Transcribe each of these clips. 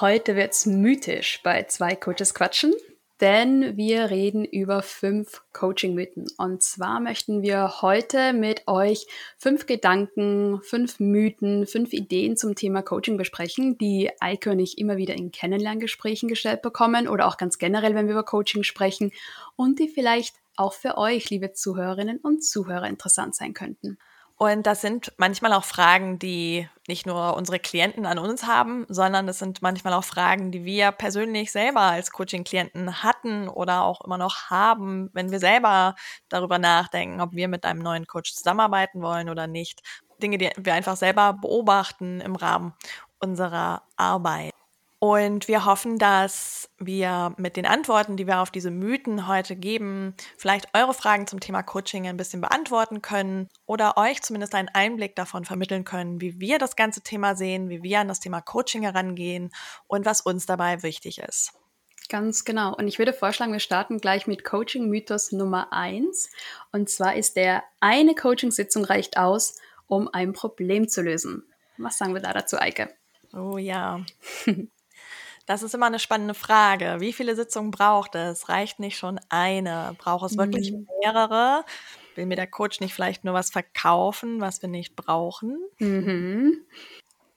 Heute wird's mythisch bei zwei Coaches quatschen, denn wir reden über fünf Coaching-Mythen. Und zwar möchten wir heute mit euch fünf Gedanken, fünf Mythen, fünf Ideen zum Thema Coaching besprechen, die Eike und ich immer wieder in Kennenlerngesprächen gestellt bekommen oder auch ganz generell, wenn wir über Coaching sprechen und die vielleicht auch für euch, liebe Zuhörerinnen und Zuhörer, interessant sein könnten. Und das sind manchmal auch Fragen, die nicht nur unsere Klienten an uns haben, sondern es sind manchmal auch Fragen, die wir persönlich selber als Coaching-Klienten hatten oder auch immer noch haben, wenn wir selber darüber nachdenken, ob wir mit einem neuen Coach zusammenarbeiten wollen oder nicht. Dinge, die wir einfach selber beobachten im Rahmen unserer Arbeit. Und wir hoffen, dass wir mit den Antworten, die wir auf diese Mythen heute geben, vielleicht eure Fragen zum Thema Coaching ein bisschen beantworten können oder euch zumindest einen Einblick davon vermitteln können, wie wir das ganze Thema sehen, wie wir an das Thema Coaching herangehen und was uns dabei wichtig ist. Ganz genau. Und ich würde vorschlagen, wir starten gleich mit Coaching-Mythos Nummer eins. Und zwar ist der, eine Coaching-Sitzung reicht aus, um ein Problem zu lösen. Was sagen wir da dazu, Eike? Oh ja. Das ist immer eine spannende Frage. Wie viele Sitzungen braucht es? Reicht nicht schon eine? Braucht es wirklich mhm. mehrere? Will mir der Coach nicht vielleicht nur was verkaufen, was wir nicht brauchen? Mhm.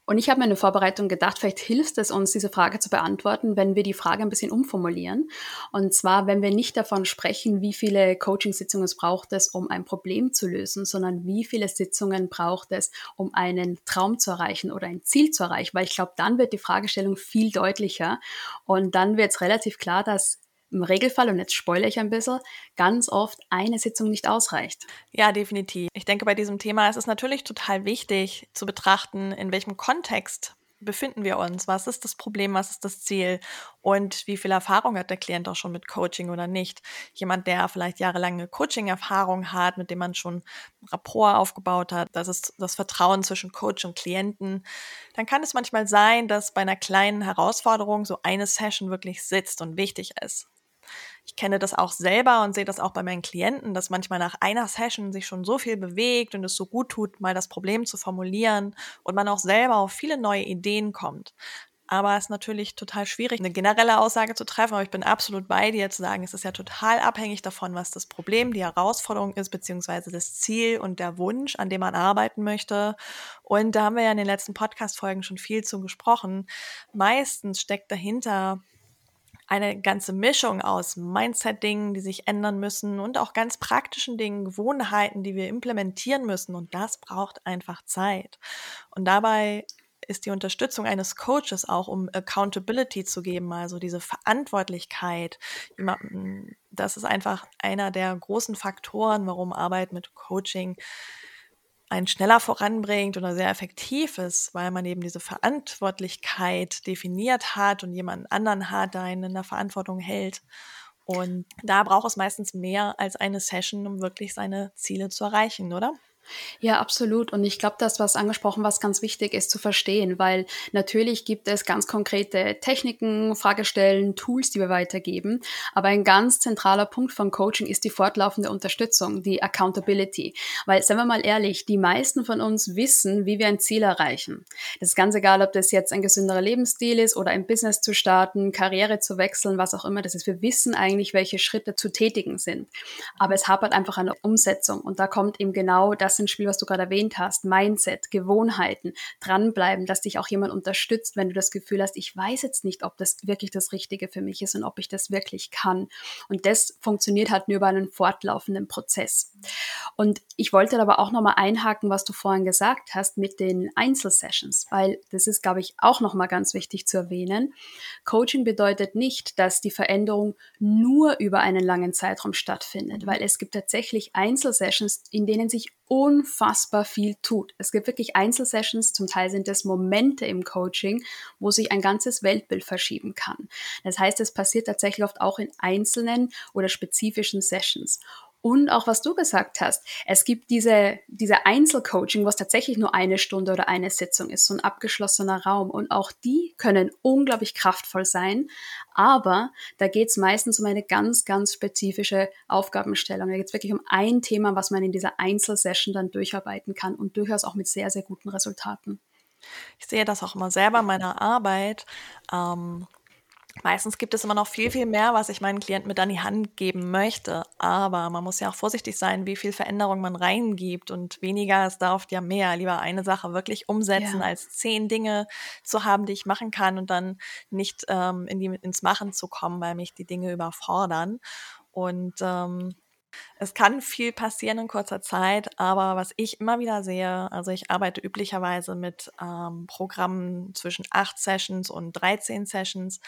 Und ich habe mir eine Vorbereitung gedacht, vielleicht hilft es uns, diese Frage zu beantworten, wenn wir die Frage ein bisschen umformulieren. Und zwar, wenn wir nicht davon sprechen, wie viele Coaching-Sitzungen es braucht es, um ein Problem zu lösen, sondern wie viele Sitzungen braucht es, um einen Traum zu erreichen oder ein Ziel zu erreichen. Weil ich glaube, dann wird die Fragestellung viel deutlicher und dann wird es relativ klar, dass im Regelfall, und jetzt spoilere ich ein bisschen, ganz oft eine Sitzung nicht ausreicht. Ja, definitiv. Ich denke, bei diesem Thema ist es natürlich total wichtig zu betrachten, in welchem Kontext befinden wir uns? Was ist das Problem? Was ist das Ziel? Und wie viel Erfahrung hat der Klient auch schon mit Coaching oder nicht? Jemand, der vielleicht jahrelange Coaching-Erfahrung hat, mit dem man schon Rapport aufgebaut hat, das ist das Vertrauen zwischen Coach und Klienten, dann kann es manchmal sein, dass bei einer kleinen Herausforderung so eine Session wirklich sitzt und wichtig ist. Ich kenne das auch selber und sehe das auch bei meinen Klienten, dass manchmal nach einer Session sich schon so viel bewegt und es so gut tut, mal das Problem zu formulieren und man auch selber auf viele neue Ideen kommt. Aber es ist natürlich total schwierig, eine generelle Aussage zu treffen. Aber ich bin absolut bei dir zu sagen, es ist ja total abhängig davon, was das Problem, die Herausforderung ist, beziehungsweise das Ziel und der Wunsch, an dem man arbeiten möchte. Und da haben wir ja in den letzten Podcast-Folgen schon viel zu gesprochen. Meistens steckt dahinter eine ganze Mischung aus Mindset-Dingen, die sich ändern müssen und auch ganz praktischen Dingen, Gewohnheiten, die wir implementieren müssen. Und das braucht einfach Zeit. Und dabei ist die Unterstützung eines Coaches auch, um Accountability zu geben, also diese Verantwortlichkeit. Das ist einfach einer der großen Faktoren, warum Arbeit mit Coaching einen schneller voranbringt oder sehr effektiv ist, weil man eben diese Verantwortlichkeit definiert hat und jemanden anderen hat, der einen in der Verantwortung hält. Und da braucht es meistens mehr als eine Session, um wirklich seine Ziele zu erreichen, oder? Ja, absolut. Und ich glaube, das, was angesprochen, was ganz wichtig ist zu verstehen, weil natürlich gibt es ganz konkrete Techniken, Fragestellen, Tools, die wir weitergeben. Aber ein ganz zentraler Punkt von Coaching ist die fortlaufende Unterstützung, die Accountability. Weil, seien wir mal ehrlich, die meisten von uns wissen, wie wir ein Ziel erreichen. Das ist ganz egal, ob das jetzt ein gesünderer Lebensstil ist oder ein Business zu starten, Karriere zu wechseln, was auch immer das ist. Wir wissen eigentlich, welche Schritte zu tätigen sind. Aber es hapert einfach an der Umsetzung. Und da kommt eben genau das das ins Spiel, was du gerade erwähnt hast. Mindset, Gewohnheiten, dranbleiben, dass dich auch jemand unterstützt, wenn du das Gefühl hast, ich weiß jetzt nicht, ob das wirklich das Richtige für mich ist und ob ich das wirklich kann. Und das funktioniert halt nur über einen fortlaufenden Prozess. Und ich wollte aber auch nochmal einhaken, was du vorhin gesagt hast mit den Einzelsessions, weil das ist, glaube ich, auch nochmal ganz wichtig zu erwähnen. Coaching bedeutet nicht, dass die Veränderung nur über einen langen Zeitraum stattfindet, weil es gibt tatsächlich Einzelsessions, in denen sich unfassbar viel tut. Es gibt wirklich Einzelsessions, zum Teil sind es Momente im Coaching, wo sich ein ganzes Weltbild verschieben kann. Das heißt, es passiert tatsächlich oft auch in einzelnen oder spezifischen Sessions. Und auch was du gesagt hast, es gibt diese, diese Einzelcoaching, was tatsächlich nur eine Stunde oder eine Sitzung ist, so ein abgeschlossener Raum. Und auch die können unglaublich kraftvoll sein. Aber da geht es meistens um eine ganz, ganz spezifische Aufgabenstellung. Da geht es wirklich um ein Thema, was man in dieser Einzelsession dann durcharbeiten kann und durchaus auch mit sehr, sehr guten Resultaten. Ich sehe das auch immer selber in meiner Arbeit. Ähm Meistens gibt es immer noch viel, viel mehr, was ich meinen Klienten mit an die Hand geben möchte. Aber man muss ja auch vorsichtig sein, wie viel Veränderung man reingibt und weniger ist da oft ja mehr. Lieber eine Sache wirklich umsetzen, ja. als zehn Dinge zu haben, die ich machen kann und dann nicht ähm, in die, ins Machen zu kommen, weil mich die Dinge überfordern. Und ähm, es kann viel passieren in kurzer Zeit, aber was ich immer wieder sehe, also ich arbeite üblicherweise mit ähm, Programmen zwischen acht Sessions und 13 Sessions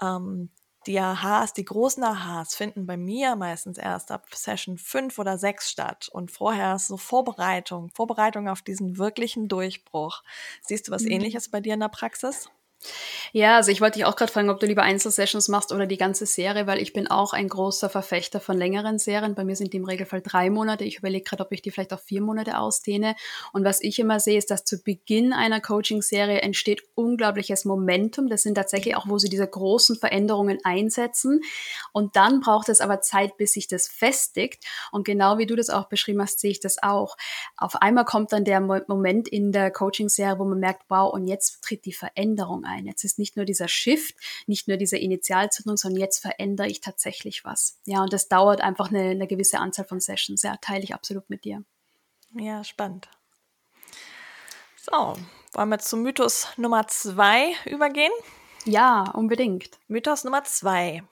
ähm, die AHs, die großen AHs finden bei mir meistens erst ab Session 5 oder 6 statt. Und vorher ist so Vorbereitung, Vorbereitung auf diesen wirklichen Durchbruch. Siehst du was mhm. ähnliches bei dir in der Praxis? Ja, also ich wollte dich auch gerade fragen, ob du lieber Einzelsessions machst oder die ganze Serie, weil ich bin auch ein großer Verfechter von längeren Serien. Bei mir sind die im Regelfall drei Monate. Ich überlege gerade, ob ich die vielleicht auf vier Monate ausdehne. Und was ich immer sehe, ist, dass zu Beginn einer Coaching-Serie entsteht unglaubliches Momentum. Das sind tatsächlich auch, wo sie diese großen Veränderungen einsetzen. Und dann braucht es aber Zeit, bis sich das festigt. Und genau wie du das auch beschrieben hast, sehe ich das auch. Auf einmal kommt dann der Moment in der Coaching-Serie, wo man merkt, wow, und jetzt tritt die Veränderung ein ein. Jetzt ist nicht nur dieser Shift, nicht nur diese Initialzündung, sondern jetzt verändere ich tatsächlich was. Ja, und das dauert einfach eine, eine gewisse Anzahl von Sessions. Ja, teile ich absolut mit dir. Ja, spannend. So, wollen wir zu Mythos Nummer zwei übergehen? Ja, unbedingt. Mythos Nummer zwei.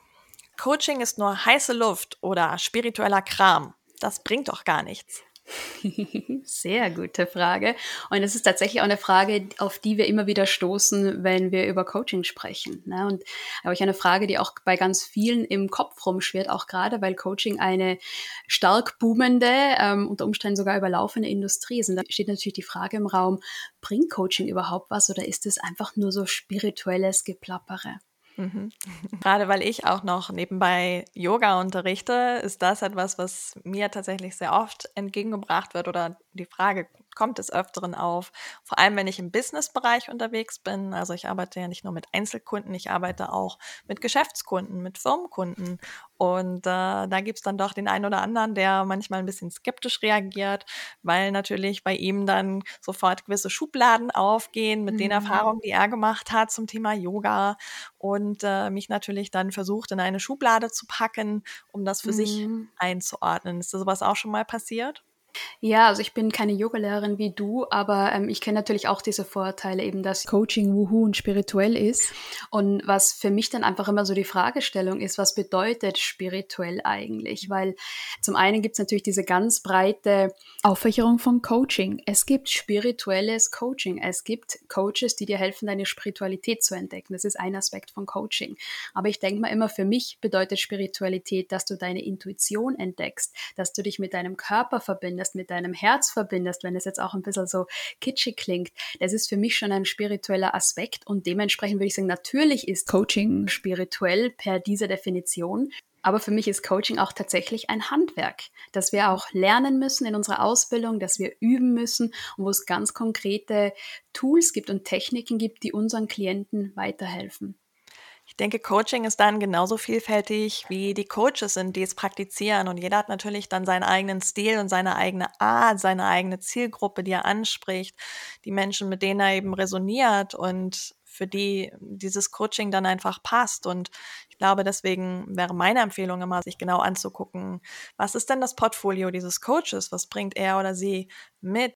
Coaching ist nur heiße Luft oder spiritueller Kram. Das bringt doch gar nichts. Sehr gute Frage. Und es ist tatsächlich auch eine Frage, auf die wir immer wieder stoßen, wenn wir über Coaching sprechen. Ne? Und habe ich eine Frage, die auch bei ganz vielen im Kopf rumschwirrt, auch gerade, weil Coaching eine stark boomende, ähm, unter Umständen sogar überlaufende Industrie ist. Und da steht natürlich die Frage im Raum, bringt Coaching überhaupt was oder ist es einfach nur so spirituelles Geplappere? Mhm. Gerade weil ich auch noch nebenbei Yoga unterrichte, ist das etwas, was mir tatsächlich sehr oft entgegengebracht wird oder die Frage kommt des Öfteren auf. Vor allem, wenn ich im Business-Bereich unterwegs bin. Also ich arbeite ja nicht nur mit Einzelkunden, ich arbeite auch mit Geschäftskunden, mit Firmenkunden. Und äh, da gibt's dann doch den einen oder anderen, der manchmal ein bisschen skeptisch reagiert, weil natürlich bei ihm dann sofort gewisse Schubladen aufgehen mit mhm. den Erfahrungen, die er gemacht hat zum Thema Yoga und äh, mich natürlich dann versucht, in eine Schublade zu packen, um das für mhm. sich einzuordnen. Ist dir sowas auch schon mal passiert? Ja, also ich bin keine Yogalehrerin wie du, aber ähm, ich kenne natürlich auch diese Vorteile, eben dass Coaching wuhu und spirituell ist. Und was für mich dann einfach immer so die Fragestellung ist, was bedeutet spirituell eigentlich? Weil zum einen gibt es natürlich diese ganz breite Auffächerung von Coaching. Es gibt spirituelles Coaching. Es gibt Coaches, die dir helfen, deine Spiritualität zu entdecken. Das ist ein Aspekt von Coaching. Aber ich denke mal immer, für mich bedeutet Spiritualität, dass du deine Intuition entdeckst, dass du dich mit deinem Körper verbindest verbindest, mit deinem Herz verbindest, wenn es jetzt auch ein bisschen so kitschig klingt, das ist für mich schon ein spiritueller Aspekt und dementsprechend würde ich sagen, natürlich ist Coaching spirituell per dieser Definition. Aber für mich ist Coaching auch tatsächlich ein Handwerk, das wir auch lernen müssen in unserer Ausbildung, das wir üben müssen und wo es ganz konkrete Tools gibt und Techniken gibt, die unseren Klienten weiterhelfen. Ich denke, Coaching ist dann genauso vielfältig wie die Coaches sind, die es praktizieren. Und jeder hat natürlich dann seinen eigenen Stil und seine eigene Art, seine eigene Zielgruppe, die er anspricht, die Menschen, mit denen er eben resoniert und für die dieses Coaching dann einfach passt. Und ich glaube, deswegen wäre meine Empfehlung immer, sich genau anzugucken, was ist denn das Portfolio dieses Coaches? Was bringt er oder sie mit?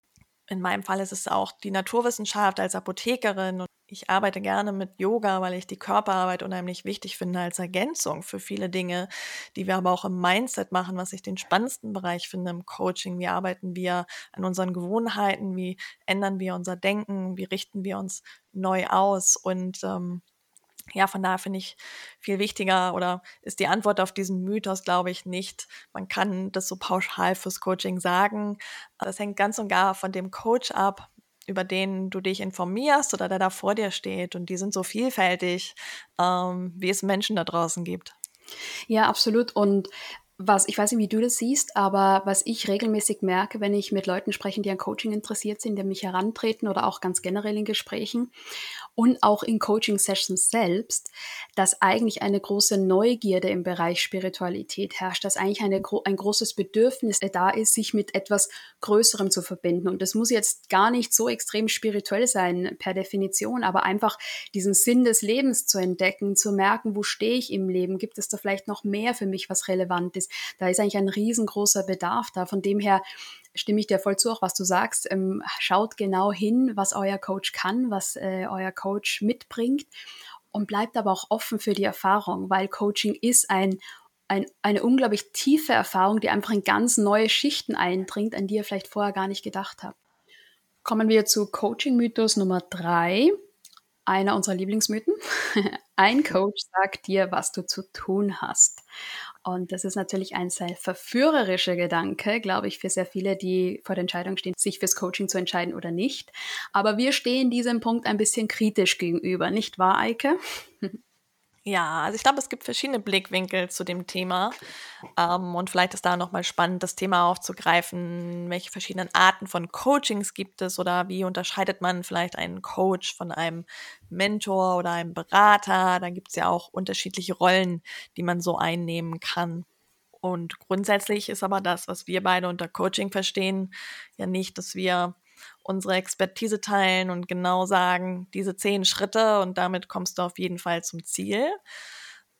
In meinem Fall ist es auch die Naturwissenschaft als Apothekerin ich arbeite gerne mit Yoga, weil ich die Körperarbeit unheimlich wichtig finde als Ergänzung für viele Dinge, die wir aber auch im Mindset machen, was ich den spannendsten Bereich finde im Coaching. Wie arbeiten wir an unseren Gewohnheiten? Wie ändern wir unser Denken? Wie richten wir uns neu aus? Und ähm, ja, von daher finde ich viel wichtiger oder ist die Antwort auf diesen Mythos, glaube ich, nicht. Man kann das so pauschal fürs Coaching sagen. Das hängt ganz und gar von dem Coach ab, über den du dich informierst oder der da vor dir steht. Und die sind so vielfältig, ähm, wie es Menschen da draußen gibt. Ja, absolut. Und was, ich weiß nicht, wie du das siehst, aber was ich regelmäßig merke, wenn ich mit Leuten spreche, die an Coaching interessiert sind, die mich herantreten oder auch ganz generell in Gesprächen und auch in Coaching-Sessions selbst, dass eigentlich eine große Neugierde im Bereich Spiritualität herrscht, dass eigentlich eine, ein großes Bedürfnis da ist, sich mit etwas Größerem zu verbinden. Und das muss jetzt gar nicht so extrem spirituell sein per Definition, aber einfach diesen Sinn des Lebens zu entdecken, zu merken, wo stehe ich im Leben, gibt es da vielleicht noch mehr für mich, was relevant ist ist. Da ist eigentlich ein riesengroßer Bedarf da. Von dem her stimme ich dir voll zu, auch was du sagst. Ähm, schaut genau hin, was euer Coach kann, was äh, euer Coach mitbringt und bleibt aber auch offen für die Erfahrung, weil Coaching ist ein ein, eine unglaublich tiefe Erfahrung, die einfach in ganz neue Schichten eindringt, an die ihr vielleicht vorher gar nicht gedacht habt. Kommen wir zu Coaching-Mythos Nummer drei. Einer unserer Lieblingsmythen. Ein Coach sagt dir, was du zu tun hast. Und das ist natürlich ein sehr verführerischer Gedanke, glaube ich, für sehr viele, die vor der Entscheidung stehen, sich fürs Coaching zu entscheiden oder nicht. Aber wir stehen diesem Punkt ein bisschen kritisch gegenüber, nicht wahr, Eike? Ja, also ich glaube, es gibt verschiedene Blickwinkel zu dem Thema. Ähm, und vielleicht ist da nochmal spannend, das Thema aufzugreifen. Welche verschiedenen Arten von Coachings gibt es oder wie unterscheidet man vielleicht einen Coach von einem Mentor oder einem Berater? Da gibt es ja auch unterschiedliche Rollen, die man so einnehmen kann. Und grundsätzlich ist aber das, was wir beide unter Coaching verstehen, ja nicht, dass wir unsere Expertise teilen und genau sagen, diese zehn Schritte und damit kommst du auf jeden Fall zum Ziel,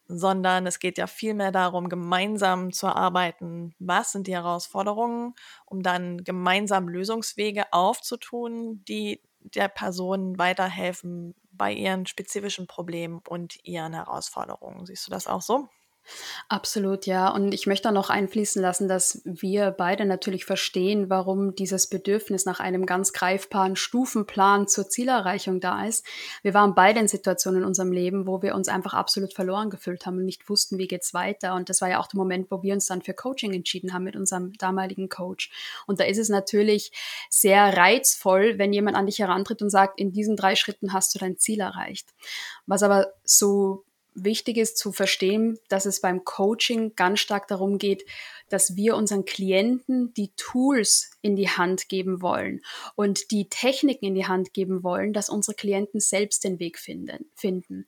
sondern es geht ja vielmehr darum, gemeinsam zu arbeiten, was sind die Herausforderungen, um dann gemeinsam Lösungswege aufzutun, die der Person weiterhelfen bei ihren spezifischen Problemen und ihren Herausforderungen. Siehst du das auch so? Absolut, ja. Und ich möchte auch noch einfließen lassen, dass wir beide natürlich verstehen, warum dieses Bedürfnis nach einem ganz greifbaren Stufenplan zur Zielerreichung da ist. Wir waren beide in Situationen in unserem Leben, wo wir uns einfach absolut verloren gefühlt haben und nicht wussten, wie geht's weiter. Und das war ja auch der Moment, wo wir uns dann für Coaching entschieden haben mit unserem damaligen Coach. Und da ist es natürlich sehr reizvoll, wenn jemand an dich herantritt und sagt, in diesen drei Schritten hast du dein Ziel erreicht. Was aber so wichtig ist zu verstehen, dass es beim Coaching ganz stark darum geht, dass wir unseren Klienten die Tools in die Hand geben wollen und die Techniken in die Hand geben wollen, dass unsere Klienten selbst den Weg finden. finden.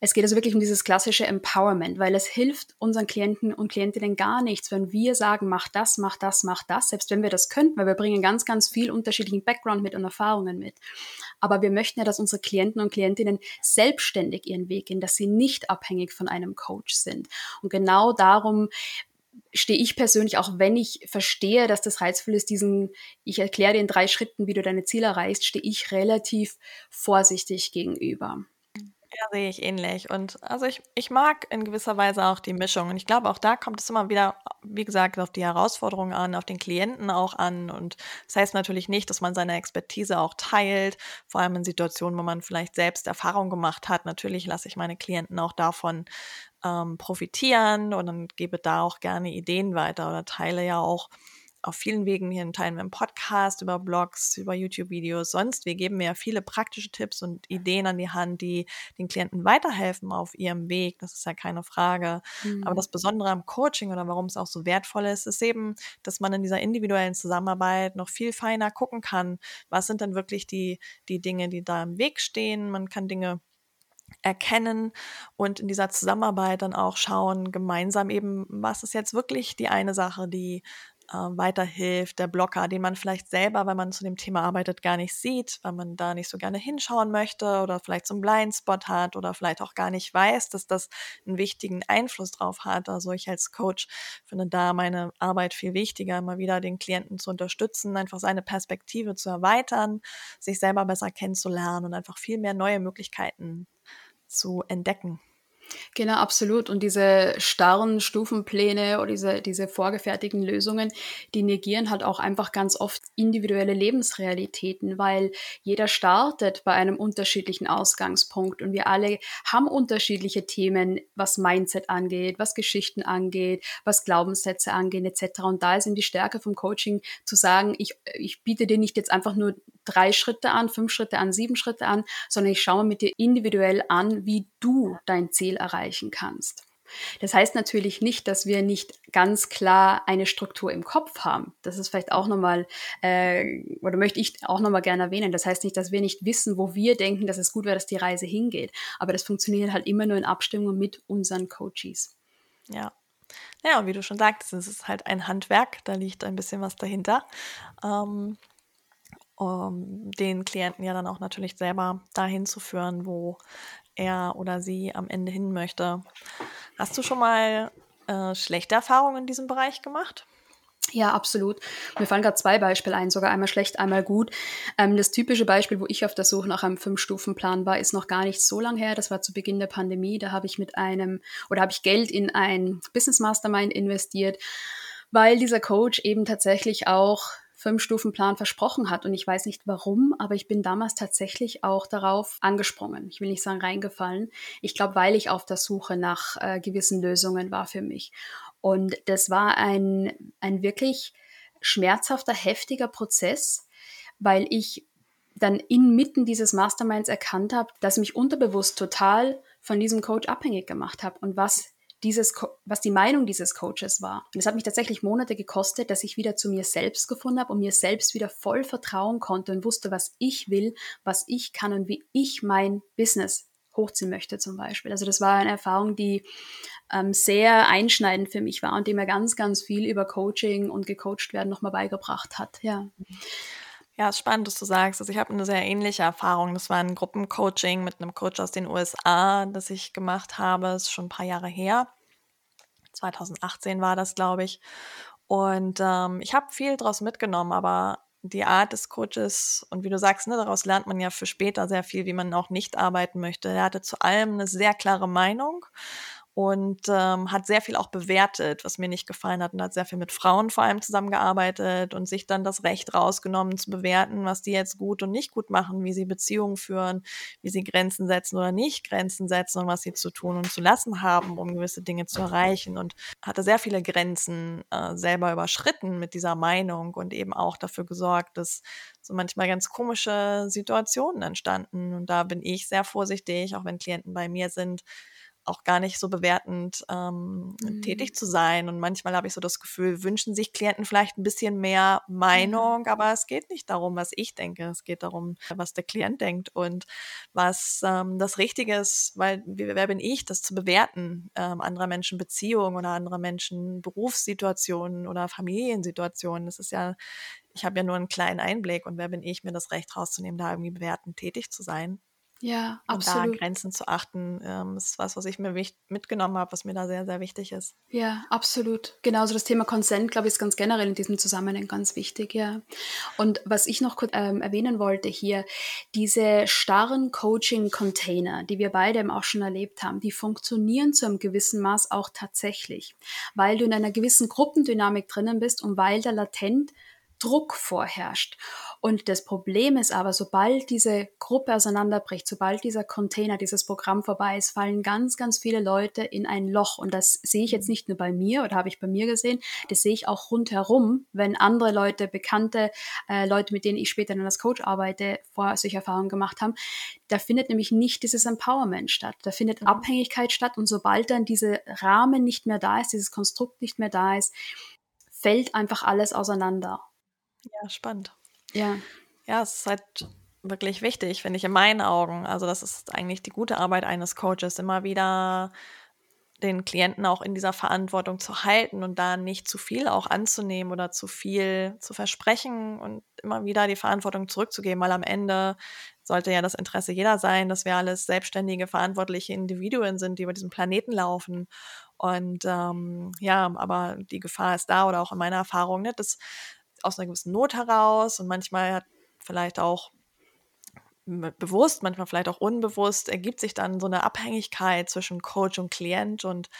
Es geht also wirklich um dieses klassische Empowerment, weil es hilft unseren Klienten und Klientinnen gar nichts, wenn wir sagen, mach das, mach das, mach das, selbst wenn wir das könnten, weil wir bringen ganz, ganz viel unterschiedlichen Background mit und Erfahrungen mit. Aber wir möchten ja, dass unsere Klienten und Klientinnen selbstständig ihren Weg gehen, dass sie nicht abhängig von einem Coach sind. Und genau darum stehe ich persönlich, auch wenn ich verstehe, dass das reizvoll ist, diesen, ich erkläre dir in drei Schritten, wie du deine Ziele erreichst, stehe ich relativ vorsichtig gegenüber. Ja, sehe ich ähnlich. Und also ich, ich mag in gewisser Weise auch die Mischung. Und ich glaube, auch da kommt es immer wieder, wie gesagt, auf die Herausforderungen an, auf den Klienten auch an. Und das heißt natürlich nicht, dass man seine Expertise auch teilt, vor allem in Situationen, wo man vielleicht selbst Erfahrung gemacht hat. Natürlich lasse ich meine Klienten auch davon ähm, profitieren und dann gebe da auch gerne Ideen weiter oder teile ja auch auf vielen Wegen hier teilen wir im Podcast, über Blogs, über YouTube-Videos, sonst. Wir geben ja viele praktische Tipps und Ideen an die Hand, die den Klienten weiterhelfen auf ihrem Weg. Das ist ja keine Frage. Mhm. Aber das Besondere am Coaching oder warum es auch so wertvoll ist, ist eben, dass man in dieser individuellen Zusammenarbeit noch viel feiner gucken kann, was sind denn wirklich die, die Dinge, die da im Weg stehen. Man kann Dinge erkennen und in dieser Zusammenarbeit dann auch schauen, gemeinsam eben, was ist jetzt wirklich die eine Sache, die äh, weiterhilft, der Blocker, den man vielleicht selber, wenn man zu dem Thema arbeitet, gar nicht sieht, weil man da nicht so gerne hinschauen möchte oder vielleicht so einen Blindspot hat oder vielleicht auch gar nicht weiß, dass das einen wichtigen Einfluss drauf hat. Also ich als Coach finde da meine Arbeit viel wichtiger, immer wieder den Klienten zu unterstützen, einfach seine Perspektive zu erweitern, sich selber besser kennenzulernen und einfach viel mehr neue Möglichkeiten zu entdecken. Genau, absolut. Und diese starren Stufenpläne oder diese, diese vorgefertigten Lösungen, die negieren halt auch einfach ganz oft individuelle Lebensrealitäten, weil jeder startet bei einem unterschiedlichen Ausgangspunkt und wir alle haben unterschiedliche Themen, was Mindset angeht, was Geschichten angeht, was Glaubenssätze angeht, etc. Und da ist eben die Stärke vom Coaching zu sagen, ich, ich biete dir nicht jetzt einfach nur drei Schritte an, fünf Schritte an, sieben Schritte an, sondern ich schaue mit dir individuell an, wie du dein Ziel erreichen kannst. Das heißt natürlich nicht, dass wir nicht ganz klar eine Struktur im Kopf haben. Das ist vielleicht auch nochmal, äh, oder möchte ich auch nochmal gerne erwähnen. Das heißt nicht, dass wir nicht wissen, wo wir denken, dass es gut wäre, dass die Reise hingeht. Aber das funktioniert halt immer nur in Abstimmung mit unseren Coaches. Ja. Ja, und wie du schon sagtest, es ist halt ein Handwerk, da liegt ein bisschen was dahinter. Ähm, um den Klienten ja dann auch natürlich selber dahin zu führen, wo er oder sie am Ende hin möchte. Hast du schon mal äh, schlechte Erfahrungen in diesem Bereich gemacht? Ja, absolut. Mir fallen gerade zwei Beispiele ein, sogar einmal schlecht, einmal gut. Ähm, das typische Beispiel, wo ich auf der Suche nach einem Fünf-Stufen-Plan war, ist noch gar nicht so lang her. Das war zu Beginn der Pandemie. Da habe ich mit einem oder habe ich Geld in ein Business Mastermind investiert, weil dieser Coach eben tatsächlich auch Fünf-Stufen-Plan versprochen hat. Und ich weiß nicht warum, aber ich bin damals tatsächlich auch darauf angesprungen. Ich will nicht sagen reingefallen. Ich glaube, weil ich auf der Suche nach äh, gewissen Lösungen war für mich. Und das war ein, ein wirklich schmerzhafter, heftiger Prozess, weil ich dann inmitten dieses Masterminds erkannt habe, dass mich unterbewusst total von diesem Coach abhängig gemacht habe und was dieses, was die Meinung dieses Coaches war. Und es hat mich tatsächlich Monate gekostet, dass ich wieder zu mir selbst gefunden habe und mir selbst wieder voll vertrauen konnte und wusste, was ich will, was ich kann und wie ich mein Business hochziehen möchte zum Beispiel. Also das war eine Erfahrung, die ähm, sehr einschneidend für mich war und die mir ganz, ganz viel über Coaching und gecoacht werden nochmal beigebracht hat. Ja. Ja, ist spannend, dass du sagst. Also ich habe eine sehr ähnliche Erfahrung. Das war ein Gruppencoaching mit einem Coach aus den USA, das ich gemacht habe. Ist schon ein paar Jahre her. 2018 war das, glaube ich. Und ähm, ich habe viel daraus mitgenommen, aber die Art des Coaches und wie du sagst, ne, daraus lernt man ja für später sehr viel, wie man auch nicht arbeiten möchte. Er hatte zu allem eine sehr klare Meinung und ähm, hat sehr viel auch bewertet, was mir nicht gefallen hat und hat sehr viel mit Frauen vor allem zusammengearbeitet und sich dann das Recht rausgenommen zu bewerten, was die jetzt gut und nicht gut machen, wie sie Beziehungen führen, wie sie Grenzen setzen oder nicht Grenzen setzen und was sie zu tun und zu lassen haben, um gewisse Dinge zu erreichen und hatte sehr viele Grenzen äh, selber überschritten mit dieser Meinung und eben auch dafür gesorgt, dass so manchmal ganz komische Situationen entstanden. Und da bin ich sehr vorsichtig, auch wenn Klienten bei mir sind, auch gar nicht so bewertend ähm, mhm. tätig zu sein. Und manchmal habe ich so das Gefühl, wünschen sich Klienten vielleicht ein bisschen mehr Meinung, mhm. aber es geht nicht darum, was ich denke. Es geht darum, was der Klient denkt und was ähm, das Richtige ist, weil wer bin ich, das zu bewerten, ähm, anderer Menschen Beziehungen oder anderer Menschen Berufssituationen oder Familiensituationen. Das ist ja, ich habe ja nur einen kleinen Einblick und wer bin ich, mir das Recht rauszunehmen, da irgendwie bewertend tätig zu sein. Ja, absolut. Da Grenzen zu achten, ähm, ist was, was ich mir mitgenommen habe, was mir da sehr, sehr wichtig ist. Ja, absolut. Genauso das Thema Consent, glaube ich, ist ganz generell in diesem Zusammenhang ganz wichtig, ja. Und was ich noch kurz ähm, erwähnen wollte hier, diese starren Coaching-Container, die wir beide eben auch schon erlebt haben, die funktionieren zu einem gewissen Maß auch tatsächlich, weil du in einer gewissen Gruppendynamik drinnen bist und weil da latent Druck vorherrscht. Und das Problem ist aber, sobald diese Gruppe auseinanderbricht, sobald dieser Container, dieses Programm vorbei ist, fallen ganz, ganz viele Leute in ein Loch. Und das sehe ich jetzt nicht nur bei mir oder habe ich bei mir gesehen, das sehe ich auch rundherum, wenn andere Leute, bekannte äh, Leute, mit denen ich später dann als Coach arbeite, vorher solche Erfahrungen gemacht haben. Da findet nämlich nicht dieses Empowerment statt. Da findet mhm. Abhängigkeit statt. Und sobald dann dieser Rahmen nicht mehr da ist, dieses Konstrukt nicht mehr da ist, fällt einfach alles auseinander. Ja, spannend. Ja. Ja, es ist halt wirklich wichtig, finde ich, in meinen Augen. Also, das ist eigentlich die gute Arbeit eines Coaches, immer wieder den Klienten auch in dieser Verantwortung zu halten und da nicht zu viel auch anzunehmen oder zu viel zu versprechen und immer wieder die Verantwortung zurückzugeben, weil am Ende sollte ja das Interesse jeder sein, dass wir alles selbstständige, verantwortliche Individuen sind, die über diesen Planeten laufen. Und ähm, ja, aber die Gefahr ist da oder auch in meiner Erfahrung, ne, dass aus einer gewissen Not heraus und manchmal hat vielleicht auch bewusst, manchmal vielleicht auch unbewusst, ergibt sich dann so eine Abhängigkeit zwischen Coach und Klient. Und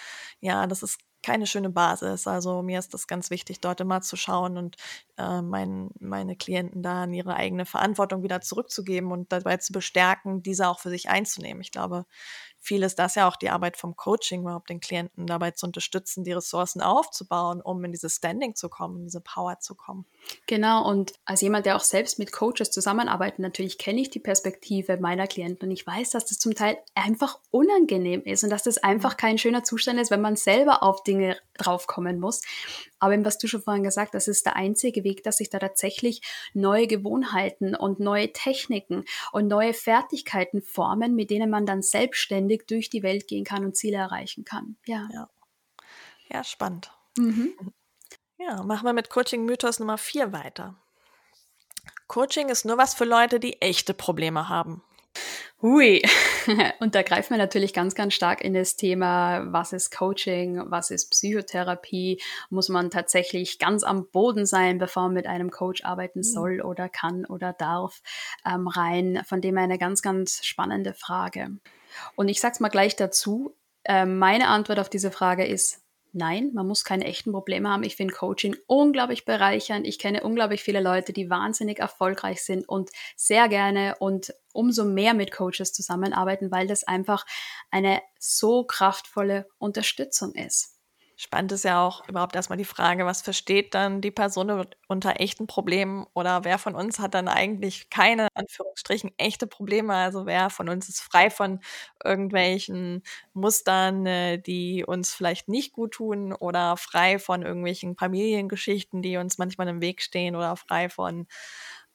ja, das ist keine schöne Basis. Also mir ist das ganz wichtig, dort immer zu schauen und äh, mein, meine Klienten da in ihre eigene Verantwortung wieder zurückzugeben und dabei zu bestärken, diese auch für sich einzunehmen. Ich glaube, viel ist das ja auch die Arbeit vom Coaching, überhaupt den Klienten dabei zu unterstützen, die Ressourcen aufzubauen, um in dieses Standing zu kommen, in diese Power zu kommen. Genau, und als jemand, der auch selbst mit Coaches zusammenarbeitet, natürlich kenne ich die Perspektive meiner Klienten und ich weiß, dass das zum Teil einfach unangenehm ist und dass das einfach mhm. kein schöner Zustand ist, wenn man selber auf Dinge draufkommen muss. Aber was du schon vorhin gesagt hast, ist der einzige Weg, dass sich da tatsächlich neue Gewohnheiten und neue Techniken und neue Fertigkeiten formen, mit denen man dann selbstständig durch die Welt gehen kann und Ziele erreichen kann. Ja, ja. ja spannend. Mhm. Ja, machen wir mit Coaching-Mythos Nummer 4 weiter. Coaching ist nur was für Leute, die echte Probleme haben. Hui, und da greifen wir natürlich ganz, ganz stark in das Thema, was ist Coaching, was ist Psychotherapie, muss man tatsächlich ganz am Boden sein, bevor man mit einem Coach arbeiten mhm. soll oder kann oder darf, ähm, rein. Von dem her eine ganz, ganz spannende Frage. Und ich sag's mal gleich dazu, äh, meine Antwort auf diese Frage ist, Nein, man muss keine echten Probleme haben. Ich finde Coaching unglaublich bereichernd. Ich kenne unglaublich viele Leute, die wahnsinnig erfolgreich sind und sehr gerne und umso mehr mit Coaches zusammenarbeiten, weil das einfach eine so kraftvolle Unterstützung ist. Spannend ist ja auch überhaupt erstmal die Frage, was versteht dann die Person unter echten Problemen oder wer von uns hat dann eigentlich keine, Anführungsstrichen, echte Probleme? Also wer von uns ist frei von irgendwelchen Mustern, äh, die uns vielleicht nicht gut tun oder frei von irgendwelchen Familiengeschichten, die uns manchmal im Weg stehen oder frei von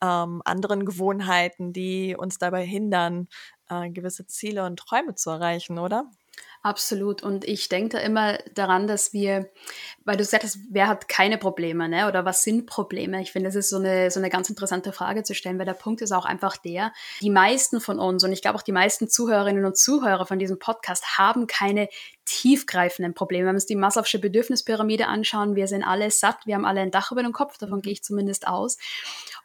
ähm, anderen Gewohnheiten, die uns dabei hindern, äh, gewisse Ziele und Träume zu erreichen, oder? Absolut. Und ich denke da immer daran, dass wir, weil du sagst, wer hat keine Probleme, ne? Oder was sind Probleme? Ich finde, das ist so eine, so eine ganz interessante Frage zu stellen, weil der Punkt ist auch einfach der, die meisten von uns und ich glaube auch die meisten Zuhörerinnen und Zuhörer von diesem Podcast haben keine tiefgreifenden Probleme. Wenn wir uns die Maslow'sche Bedürfnispyramide anschauen, wir sind alle satt, wir haben alle ein Dach über dem Kopf, davon gehe ich zumindest aus.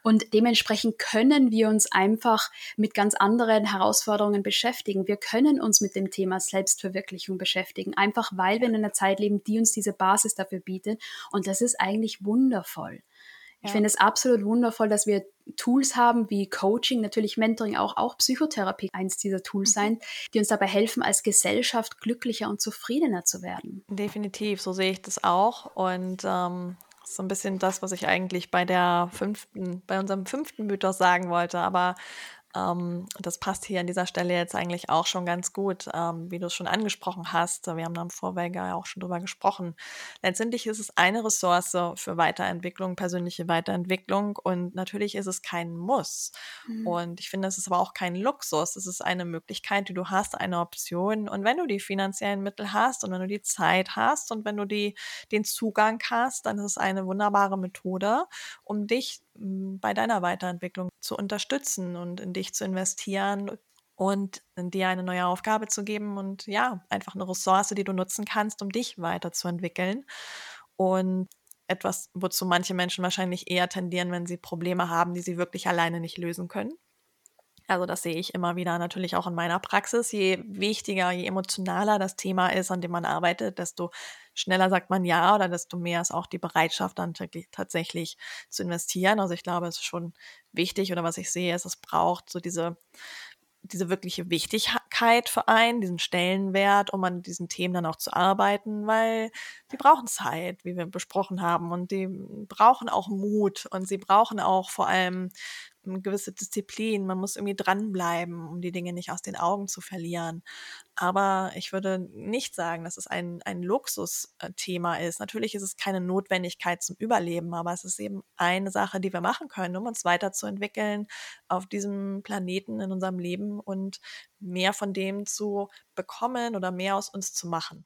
Und dementsprechend können wir uns einfach mit ganz anderen Herausforderungen beschäftigen. Wir können uns mit dem Thema Selbstverwirklichung beschäftigen, einfach weil wir in einer Zeit leben, die uns diese Basis dafür bietet. Und das ist eigentlich wundervoll. Ich ja. finde es absolut wundervoll, dass wir Tools haben wie Coaching, natürlich Mentoring auch, auch Psychotherapie eins dieser Tools mhm. sein, die uns dabei helfen, als Gesellschaft glücklicher und zufriedener zu werden. Definitiv, so sehe ich das auch. Und ähm, so ein bisschen das, was ich eigentlich bei der fünften, bei unserem fünften Mythos sagen wollte. Aber ähm, das passt hier an dieser Stelle jetzt eigentlich auch schon ganz gut, ähm, wie du es schon angesprochen hast. Wir haben da im Vorwege ja auch schon drüber gesprochen. Letztendlich ist es eine Ressource für Weiterentwicklung, persönliche Weiterentwicklung und natürlich ist es kein Muss. Mhm. Und ich finde, es ist aber auch kein Luxus. Es ist eine Möglichkeit, die du hast, eine Option. Und wenn du die finanziellen Mittel hast und wenn du die Zeit hast und wenn du die, den Zugang hast, dann ist es eine wunderbare Methode, um dich bei deiner Weiterentwicklung zu unterstützen und in dich zu investieren und dir eine neue Aufgabe zu geben und ja, einfach eine Ressource, die du nutzen kannst, um dich weiterzuentwickeln. Und etwas, wozu manche Menschen wahrscheinlich eher tendieren, wenn sie Probleme haben, die sie wirklich alleine nicht lösen können. Also das sehe ich immer wieder natürlich auch in meiner Praxis. Je wichtiger, je emotionaler das Thema ist, an dem man arbeitet, desto schneller sagt man ja oder desto mehr ist auch die Bereitschaft dann tatsächlich zu investieren. Also ich glaube, es ist schon wichtig oder was ich sehe, ist, es braucht so diese diese wirkliche Wichtigkeit für einen, diesen Stellenwert, um an diesen Themen dann auch zu arbeiten, weil die brauchen Zeit, wie wir besprochen haben, und die brauchen auch Mut und sie brauchen auch vor allem eine gewisse Disziplin. Man muss irgendwie dranbleiben, um die Dinge nicht aus den Augen zu verlieren. Aber ich würde nicht sagen, dass es ein, ein Luxusthema ist. Natürlich ist es keine Notwendigkeit zum Überleben, aber es ist eben eine Sache, die wir machen können, um uns weiterzuentwickeln auf diesem Planeten, in unserem Leben und mehr von dem zu bekommen oder mehr aus uns zu machen.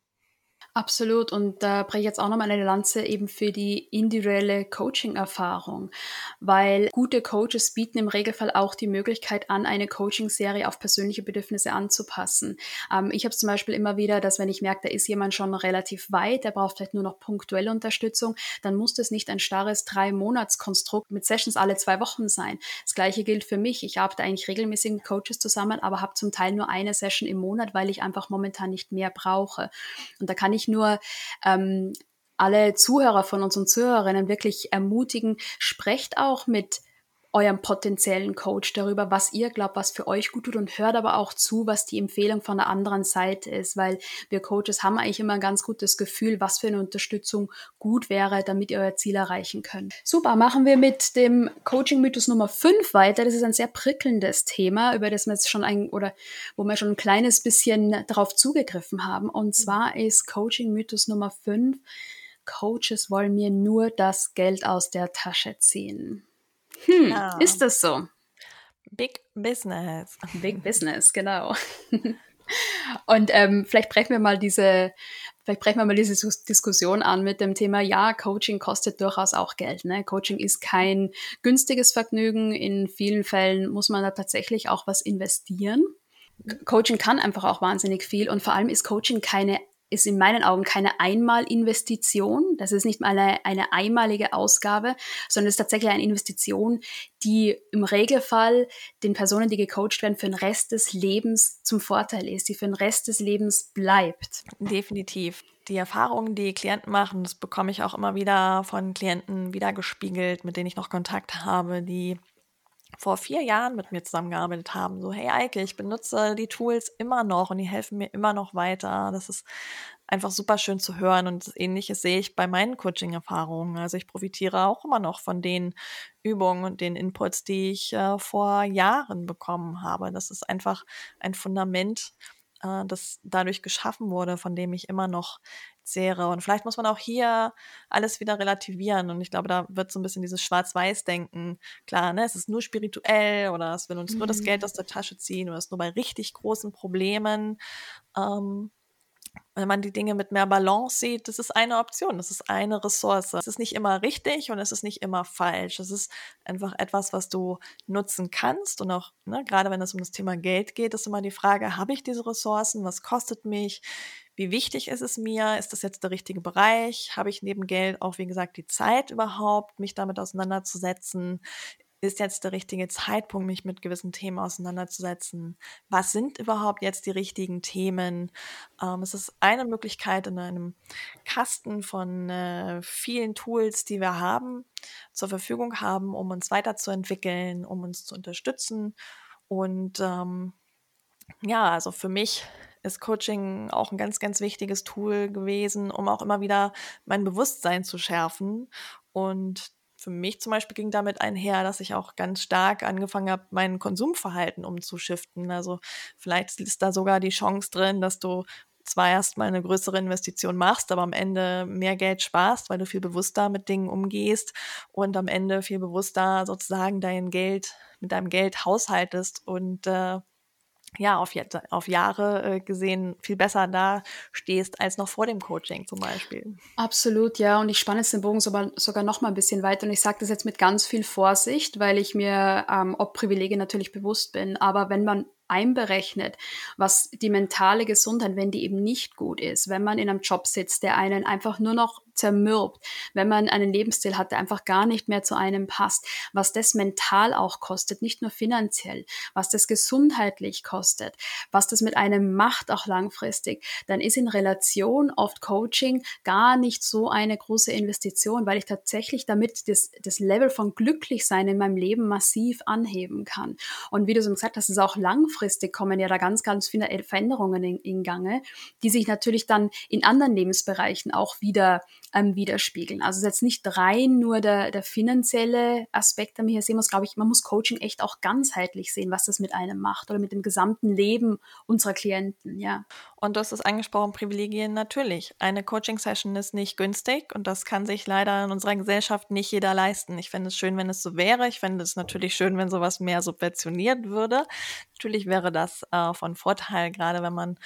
Absolut. Und da breche ich jetzt auch nochmal eine Lanze eben für die individuelle Coaching-Erfahrung, weil gute Coaches bieten im Regelfall auch die Möglichkeit an, eine Coaching-Serie auf persönliche Bedürfnisse anzupassen. Ähm, ich habe zum Beispiel immer wieder, dass wenn ich merke, da ist jemand schon relativ weit, der braucht vielleicht nur noch punktuelle Unterstützung, dann muss das nicht ein starres Drei-Monats-Konstrukt mit Sessions alle zwei Wochen sein. Das gleiche gilt für mich. Ich arbeite eigentlich regelmäßig mit Coaches zusammen, aber habe zum Teil nur eine Session im Monat, weil ich einfach momentan nicht mehr brauche. Und da kann ich nur ähm, alle Zuhörer von uns und Zuhörerinnen wirklich ermutigen, sprecht auch mit eurem potenziellen Coach darüber, was ihr glaubt, was für euch gut tut und hört aber auch zu, was die Empfehlung von der anderen Seite ist, weil wir Coaches haben eigentlich immer ein ganz gutes Gefühl, was für eine Unterstützung gut wäre, damit ihr euer Ziel erreichen könnt. Super, machen wir mit dem Coaching-Mythos Nummer 5 weiter. Das ist ein sehr prickelndes Thema, über das wir jetzt schon ein, oder wo wir schon ein kleines bisschen darauf zugegriffen haben. Und zwar ist Coaching-Mythos Nummer 5, Coaches wollen mir nur das Geld aus der Tasche ziehen. Hm, ja. ist das so? Big Business. Big Business, genau. Und ähm, vielleicht brechen wir mal diese, vielleicht brechen wir mal diese Diskussion an mit dem Thema, ja, Coaching kostet durchaus auch Geld. Ne? Coaching ist kein günstiges Vergnügen. In vielen Fällen muss man da tatsächlich auch was investieren. Coaching kann einfach auch wahnsinnig viel und vor allem ist Coaching keine ist in meinen Augen keine Einmalinvestition. Das ist nicht mal eine, eine einmalige Ausgabe, sondern es ist tatsächlich eine Investition, die im Regelfall den Personen, die gecoacht werden, für den Rest des Lebens zum Vorteil ist, die für den Rest des Lebens bleibt. Definitiv. Die Erfahrungen, die Klienten machen, das bekomme ich auch immer wieder von Klienten wiedergespiegelt, mit denen ich noch Kontakt habe, die vor vier Jahren mit mir zusammengearbeitet haben. So, hey Eike, ich benutze die Tools immer noch und die helfen mir immer noch weiter. Das ist einfach super schön zu hören und ähnliches sehe ich bei meinen Coaching-Erfahrungen. Also ich profitiere auch immer noch von den Übungen und den Inputs, die ich äh, vor Jahren bekommen habe. Das ist einfach ein Fundament, äh, das dadurch geschaffen wurde, von dem ich immer noch zehre. Und vielleicht muss man auch hier alles wieder relativieren. Und ich glaube, da wird so ein bisschen dieses Schwarz-Weiß-Denken klar, ne? Es ist nur spirituell oder es will uns mhm. nur das Geld mhm. aus der Tasche ziehen oder es ist nur bei richtig großen Problemen. Ähm, wenn man die Dinge mit mehr Balance sieht, das ist eine Option, das ist eine Ressource. Es ist nicht immer richtig und es ist nicht immer falsch. Es ist einfach etwas, was du nutzen kannst. Und auch, ne, gerade wenn es um das Thema Geld geht, ist immer die Frage, habe ich diese Ressourcen? Was kostet mich? Wie wichtig ist es mir? Ist das jetzt der richtige Bereich? Habe ich neben Geld auch, wie gesagt, die Zeit überhaupt, mich damit auseinanderzusetzen? Ist jetzt der richtige Zeitpunkt, mich mit gewissen Themen auseinanderzusetzen? Was sind überhaupt jetzt die richtigen Themen? Ähm, es ist eine Möglichkeit in einem Kasten von äh, vielen Tools, die wir haben, zur Verfügung haben, um uns weiterzuentwickeln, um uns zu unterstützen. Und ähm, ja, also für mich ist Coaching auch ein ganz, ganz wichtiges Tool gewesen, um auch immer wieder mein Bewusstsein zu schärfen und für mich zum Beispiel ging damit einher, dass ich auch ganz stark angefangen habe, mein Konsumverhalten umzuschiften. Also vielleicht ist da sogar die Chance drin, dass du zwar erstmal eine größere Investition machst, aber am Ende mehr Geld sparst, weil du viel bewusster mit Dingen umgehst und am Ende viel bewusster sozusagen dein Geld mit deinem Geld haushaltest und äh, ja, auf, auf Jahre äh, gesehen viel besser da stehst als noch vor dem Coaching zum Beispiel. Absolut, ja. Und ich spanne jetzt den Bogen sogar, noch mal ein bisschen weiter. Und ich sage das jetzt mit ganz viel Vorsicht, weil ich mir ähm, ob Privilegien natürlich bewusst bin. Aber wenn man einberechnet, was die mentale Gesundheit, wenn die eben nicht gut ist, wenn man in einem Job sitzt, der einen einfach nur noch zermürbt, wenn man einen Lebensstil hat, der einfach gar nicht mehr zu einem passt, was das mental auch kostet, nicht nur finanziell, was das gesundheitlich kostet, was das mit einem macht auch langfristig, dann ist in Relation oft Coaching gar nicht so eine große Investition, weil ich tatsächlich damit das, das Level von Glücklichsein in meinem Leben massiv anheben kann. Und wie du so gesagt hast, ist auch langfristig langfristig kommen ja da ganz, ganz viele Veränderungen in, in Gange, die sich natürlich dann in anderen Lebensbereichen auch wieder ähm, widerspiegeln. Also es ist jetzt nicht rein nur der, der finanzielle Aspekt, den man hier sehen muss, glaube ich, man muss Coaching echt auch ganzheitlich sehen, was das mit einem macht oder mit dem gesamten Leben unserer Klienten, ja. Und du hast es angesprochen, Privilegien natürlich. Eine Coaching-Session ist nicht günstig und das kann sich leider in unserer Gesellschaft nicht jeder leisten. Ich fände es schön, wenn es so wäre. Ich fände es natürlich schön, wenn sowas mehr subventioniert würde. Natürlich wäre das äh, von Vorteil, gerade wenn man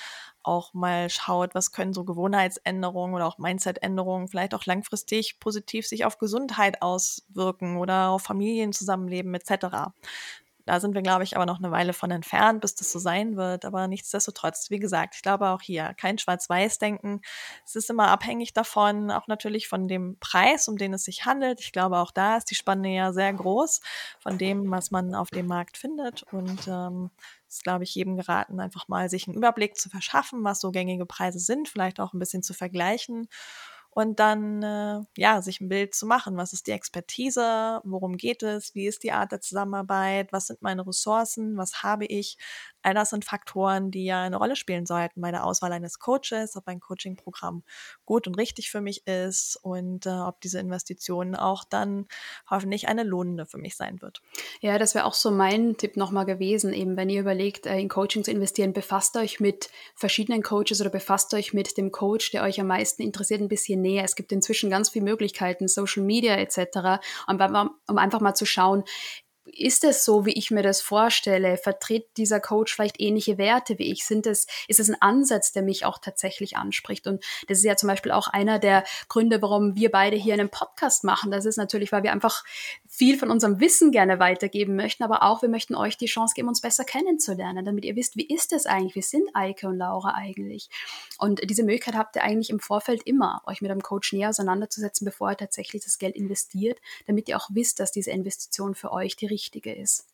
auch mal schaut, was können so Gewohnheitsänderungen oder auch Mindsetänderungen vielleicht auch langfristig positiv sich auf Gesundheit auswirken oder auf Familienzusammenleben etc. Da sind wir, glaube ich, aber noch eine Weile von entfernt, bis das so sein wird. Aber nichtsdestotrotz, wie gesagt, ich glaube auch hier kein Schwarz-Weiß-Denken. Es ist immer abhängig davon, auch natürlich von dem Preis, um den es sich handelt. Ich glaube, auch da ist die Spanne ja sehr groß von dem, was man auf dem Markt findet. Und ähm, ist, glaube ich, jedem geraten, einfach mal sich einen Überblick zu verschaffen, was so gängige Preise sind, vielleicht auch ein bisschen zu vergleichen und dann äh, ja sich ein Bild zu machen. Was ist die Expertise? Worum geht es? Wie ist die Art der Zusammenarbeit? Was sind meine Ressourcen? Was habe ich? All das sind Faktoren, die ja eine Rolle spielen sollten bei der Auswahl eines Coaches, ob ein Coaching-Programm gut und richtig für mich ist und äh, ob diese Investition auch dann hoffentlich eine lohnende für mich sein wird. Ja, das wäre auch so mein Tipp nochmal gewesen, eben wenn ihr überlegt, äh, in Coaching zu investieren, befasst euch mit verschiedenen Coaches oder befasst euch mit dem Coach, der euch am meisten interessiert, ein bisschen näher. Es gibt inzwischen ganz viele Möglichkeiten, Social Media etc., um, um einfach mal zu schauen, ist es so, wie ich mir das vorstelle? Vertritt dieser Coach vielleicht ähnliche Werte wie ich? Sind es, ist es ein Ansatz, der mich auch tatsächlich anspricht? Und das ist ja zum Beispiel auch einer der Gründe, warum wir beide hier einen Podcast machen. Das ist natürlich, weil wir einfach viel von unserem Wissen gerne weitergeben möchten, aber auch wir möchten euch die Chance geben, uns besser kennenzulernen, damit ihr wisst, wie ist es eigentlich? Wie sind Eike und Laura eigentlich? Und diese Möglichkeit habt ihr eigentlich im Vorfeld immer, euch mit einem Coach näher auseinanderzusetzen, bevor ihr tatsächlich das Geld investiert, damit ihr auch wisst, dass diese Investition für euch die Wichtige ist.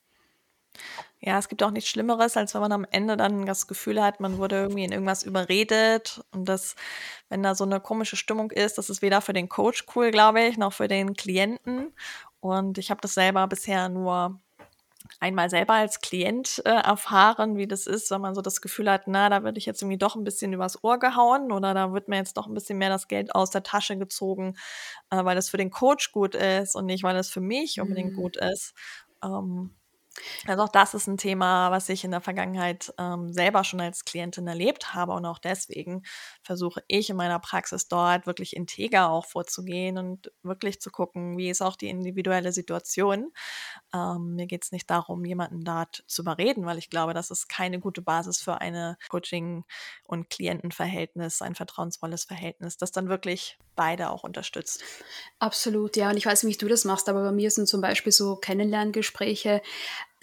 Ja, es gibt auch nichts Schlimmeres, als wenn man am Ende dann das Gefühl hat, man wurde irgendwie in irgendwas überredet und das, wenn da so eine komische Stimmung ist, das ist weder für den Coach cool, glaube ich, noch für den Klienten. Und ich habe das selber bisher nur einmal selber als Klient äh, erfahren, wie das ist, wenn man so das Gefühl hat, na, da würde ich jetzt irgendwie doch ein bisschen übers Ohr gehauen oder da wird mir jetzt doch ein bisschen mehr das Geld aus der Tasche gezogen, äh, weil das für den Coach gut ist und nicht, weil es für mich unbedingt mhm. gut ist. Ähm, also auch das ist ein Thema, was ich in der Vergangenheit ähm, selber schon als Klientin erlebt habe und auch deswegen versuche ich in meiner Praxis dort wirklich integer auch vorzugehen und wirklich zu gucken, wie ist auch die individuelle Situation. Ähm, mir geht es nicht darum, jemanden dort zu überreden, weil ich glaube, das ist keine gute Basis für eine Coaching- und Klientenverhältnis, ein vertrauensvolles Verhältnis, das dann wirklich beide auch unterstützt. Absolut, ja. Und ich weiß nicht, wie du das machst, aber bei mir sind zum Beispiel so Kennenlerngespräche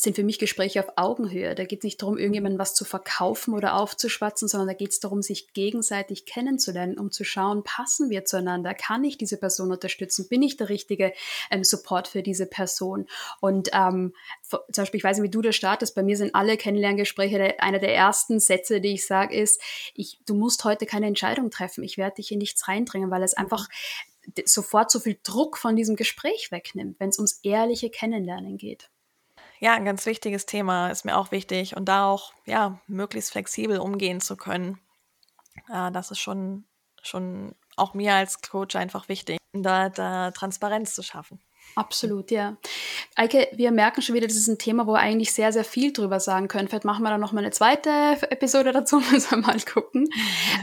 sind für mich Gespräche auf Augenhöhe. Da geht es nicht darum, irgendjemandem was zu verkaufen oder aufzuschwatzen, sondern da geht es darum, sich gegenseitig kennenzulernen, um zu schauen, passen wir zueinander? Kann ich diese Person unterstützen? Bin ich der richtige ähm, Support für diese Person? Und ähm, zum Beispiel, ich weiß nicht, wie du das startest, bei mir sind alle Kennenlerngespräche, der, einer der ersten Sätze, die ich sage, ist, ich, du musst heute keine Entscheidung treffen. Ich werde dich in nichts reindringen, weil es einfach sofort so viel Druck von diesem Gespräch wegnimmt, wenn es ums ehrliche Kennenlernen geht. Ja, ein ganz wichtiges Thema ist mir auch wichtig und da auch ja möglichst flexibel umgehen zu können. Äh, das ist schon schon auch mir als Coach einfach wichtig, da, da Transparenz zu schaffen. Absolut, ja. Eike, wir merken schon wieder, das ist ein Thema, wo wir eigentlich sehr, sehr viel drüber sagen können. Vielleicht machen wir dann noch mal eine zweite Episode dazu, müssen wir mal gucken. Mhm.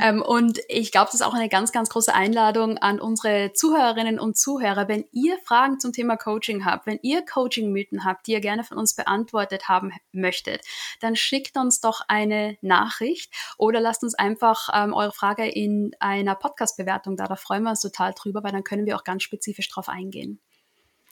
Ähm, und ich glaube, das ist auch eine ganz, ganz große Einladung an unsere Zuhörerinnen und Zuhörer. Wenn ihr Fragen zum Thema Coaching habt, wenn ihr Coaching-Mythen habt, die ihr gerne von uns beantwortet haben möchtet, dann schickt uns doch eine Nachricht oder lasst uns einfach ähm, eure Frage in einer Podcast-Bewertung da. Da freuen wir uns total drüber, weil dann können wir auch ganz spezifisch drauf eingehen.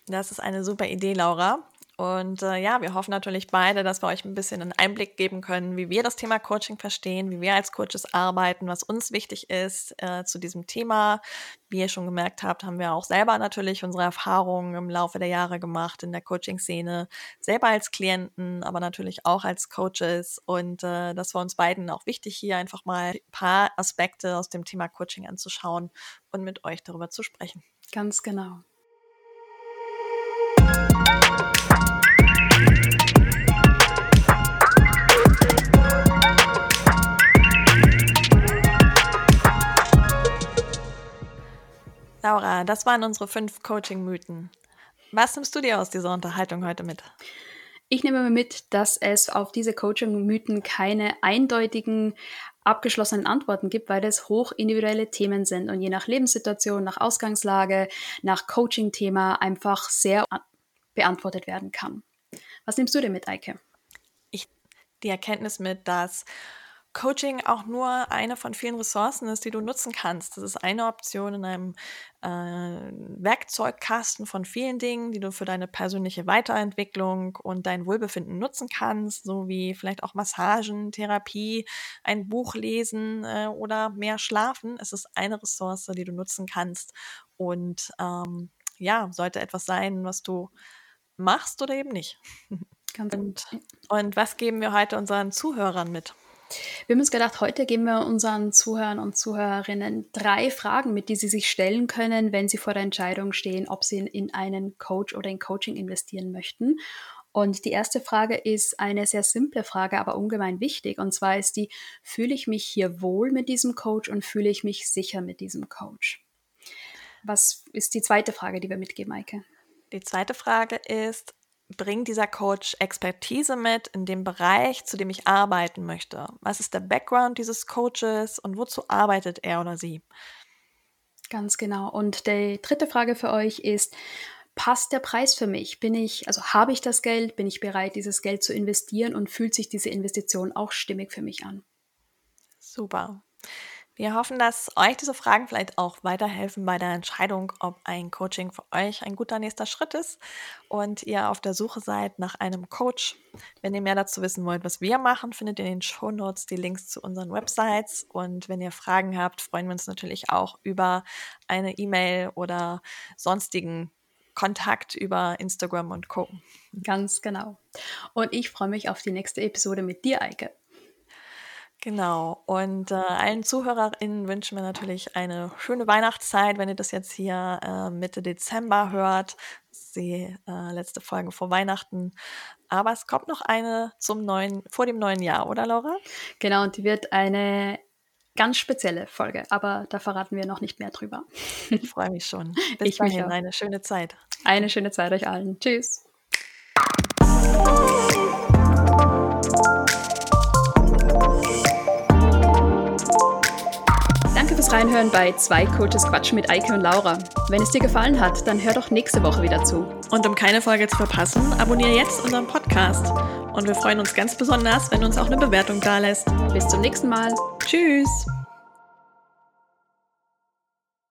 Das ist eine super Idee, Laura. Und äh, ja, wir hoffen natürlich beide, dass wir euch ein bisschen einen Einblick geben können, wie wir das Thema Coaching verstehen, wie wir als Coaches arbeiten, was uns wichtig ist äh, zu diesem Thema. Wie ihr schon gemerkt habt, haben wir auch selber natürlich unsere Erfahrungen im Laufe der Jahre gemacht in der Coaching-Szene, selber als Klienten, aber natürlich auch als Coaches. Und äh, das war uns beiden auch wichtig, hier einfach mal ein paar Aspekte aus dem Thema Coaching anzuschauen und mit euch darüber zu sprechen. Ganz genau. Laura, das waren unsere fünf Coaching-Mythen. Was nimmst du dir aus dieser Unterhaltung heute mit? Ich nehme mir mit, dass es auf diese Coaching-Mythen keine eindeutigen, abgeschlossenen Antworten gibt, weil es hoch individuelle Themen sind und je nach Lebenssituation, nach Ausgangslage, nach Coaching-Thema einfach sehr beantwortet werden kann. Was nimmst du dir mit, Eike? Ich die Erkenntnis mit, dass Coaching auch nur eine von vielen Ressourcen ist, die du nutzen kannst. Das ist eine Option in einem äh, Werkzeugkasten von vielen Dingen, die du für deine persönliche Weiterentwicklung und dein Wohlbefinden nutzen kannst, so wie vielleicht auch Massagen, Therapie, ein Buch lesen äh, oder mehr schlafen. Es ist eine Ressource, die du nutzen kannst und ähm, ja, sollte etwas sein, was du machst oder eben nicht. Ganz und, und was geben wir heute unseren Zuhörern mit? Wir haben uns gedacht, heute geben wir unseren Zuhörern und Zuhörerinnen drei Fragen mit, die sie sich stellen können, wenn sie vor der Entscheidung stehen, ob sie in einen Coach oder in Coaching investieren möchten. Und die erste Frage ist eine sehr simple Frage, aber ungemein wichtig. Und zwar ist die, fühle ich mich hier wohl mit diesem Coach und fühle ich mich sicher mit diesem Coach? Was ist die zweite Frage, die wir mitgeben, Maike? Die zweite Frage ist, bringt dieser Coach Expertise mit in dem Bereich, zu dem ich arbeiten möchte? Was ist der Background dieses Coaches und wozu arbeitet er oder sie? Ganz genau. Und die dritte Frage für euch ist, passt der Preis für mich? Bin ich, also habe ich das Geld? Bin ich bereit, dieses Geld zu investieren und fühlt sich diese Investition auch stimmig für mich an? Super. Wir hoffen, dass euch diese Fragen vielleicht auch weiterhelfen bei der Entscheidung, ob ein Coaching für euch ein guter nächster Schritt ist und ihr auf der Suche seid nach einem Coach. Wenn ihr mehr dazu wissen wollt, was wir machen, findet ihr in den Show Notes die Links zu unseren Websites. Und wenn ihr Fragen habt, freuen wir uns natürlich auch über eine E-Mail oder sonstigen Kontakt über Instagram und Co. Ganz genau. Und ich freue mich auf die nächste Episode mit dir, Eike. Genau. Und äh, allen ZuhörerInnen wünschen wir natürlich eine schöne Weihnachtszeit, wenn ihr das jetzt hier äh, Mitte Dezember hört. Die äh, letzte Folge vor Weihnachten. Aber es kommt noch eine zum neuen, vor dem neuen Jahr, oder Laura? Genau, und die wird eine ganz spezielle Folge, aber da verraten wir noch nicht mehr drüber. Ich freue mich schon. Bis ich dahin, eine schöne Zeit. Eine schöne Zeit euch allen. Tschüss. Fürs Reinhören bei Zwei Coaches Quatschen mit Eike und Laura. Wenn es dir gefallen hat, dann hör doch nächste Woche wieder zu. Und um keine Folge zu verpassen, abonniere jetzt unseren Podcast. Und wir freuen uns ganz besonders, wenn du uns auch eine Bewertung da lässt. Bis zum nächsten Mal. Tschüss.